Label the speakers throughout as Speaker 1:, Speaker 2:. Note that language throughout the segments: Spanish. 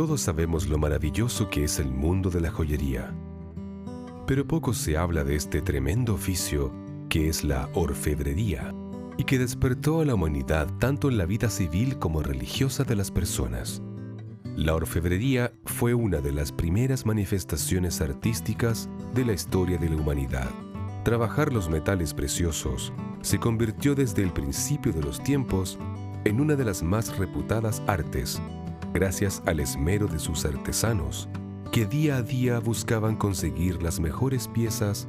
Speaker 1: Todos sabemos lo maravilloso que es el mundo de la joyería, pero poco se habla de este tremendo oficio que es la orfebrería y que despertó a la humanidad tanto en la vida civil como religiosa de las personas. La orfebrería fue una de las primeras manifestaciones artísticas de la historia de la humanidad. Trabajar los metales preciosos se convirtió desde el principio de los tiempos en una de las más reputadas artes, gracias al esmero de sus artesanos, que día a día buscaban conseguir las mejores piezas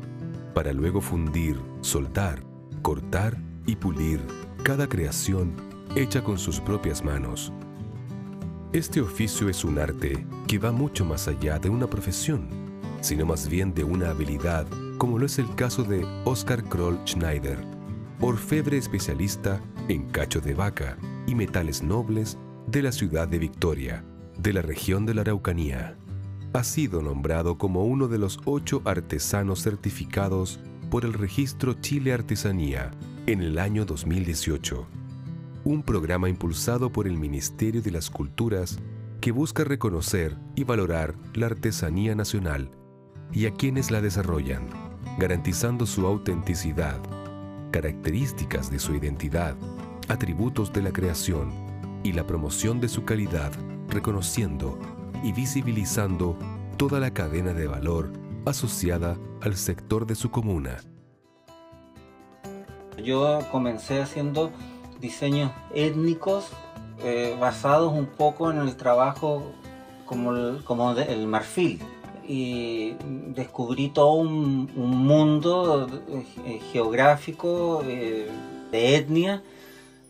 Speaker 1: para luego fundir, soldar, cortar y pulir cada creación hecha con sus propias manos. Este oficio es un arte que va mucho más allá de una profesión, sino más bien de una habilidad, como lo es el caso de Oscar Kroll Schneider, orfebre especialista en cacho de vaca y metales nobles de la ciudad de Victoria, de la región de la Araucanía. Ha sido nombrado como uno de los ocho artesanos certificados por el registro Chile Artesanía en el año 2018, un programa impulsado por el Ministerio de las Culturas que busca reconocer y valorar la artesanía nacional y a quienes la desarrollan, garantizando su autenticidad, características de su identidad, atributos de la creación y la promoción de su calidad, reconociendo y visibilizando toda la cadena de valor asociada al sector de su comuna.
Speaker 2: Yo comencé haciendo diseños étnicos eh, basados un poco en el trabajo como el, como el marfil y descubrí todo un, mundo eh, geográfico eh, de etnia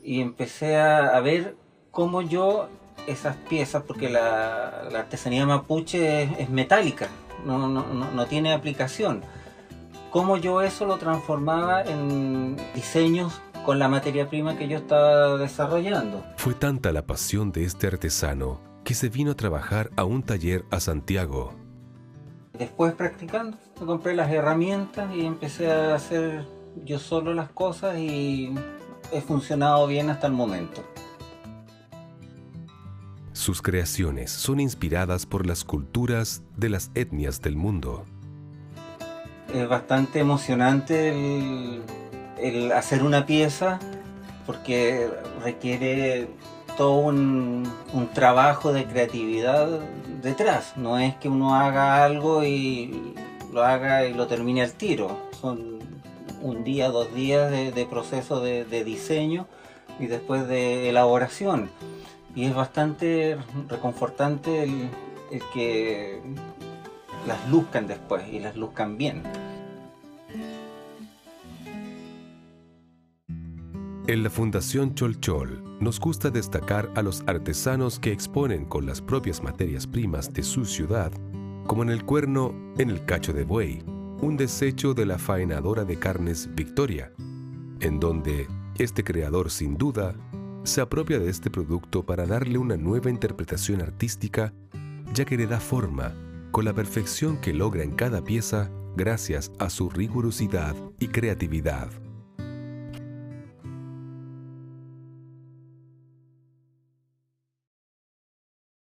Speaker 2: y empecé a, ver cómo yo esas piezas, porque la, artesanía mapuche es, metálica, no, no, no, tiene aplicación. Cómo yo eso lo transformaba en diseños con la materia prima que yo estaba desarrollando.
Speaker 1: Fue tanta la pasión de este artesano que se vino a trabajar a un taller a Santiago.
Speaker 2: Después practicando, compré las herramientas y empecé a hacer yo solo las cosas y he funcionado bien hasta el momento.
Speaker 1: Sus creaciones son inspiradas por las culturas de las etnias del mundo.
Speaker 2: Es bastante emocionante el, hacer una pieza porque requiere todo un, trabajo de creatividad detrás. No es que uno haga algo y lo haga y lo termine al tiro. Son un día, dos días de, proceso de, de, diseño y después de elaboración y es bastante reconfortante el, que las luzcan después y las luzcan bien.
Speaker 1: En la Fundación Cholchol nos gusta destacar a los artesanos que exponen con las propias materias primas de su ciudad, como en el cuerno en el cacho de buey, un desecho de la faenadora de carnes Victoria, en donde este creador sin duda se apropia de este producto para darle una nueva interpretación artística, ya que le da forma con la perfección que logra en cada pieza gracias a su rigurosidad y creatividad.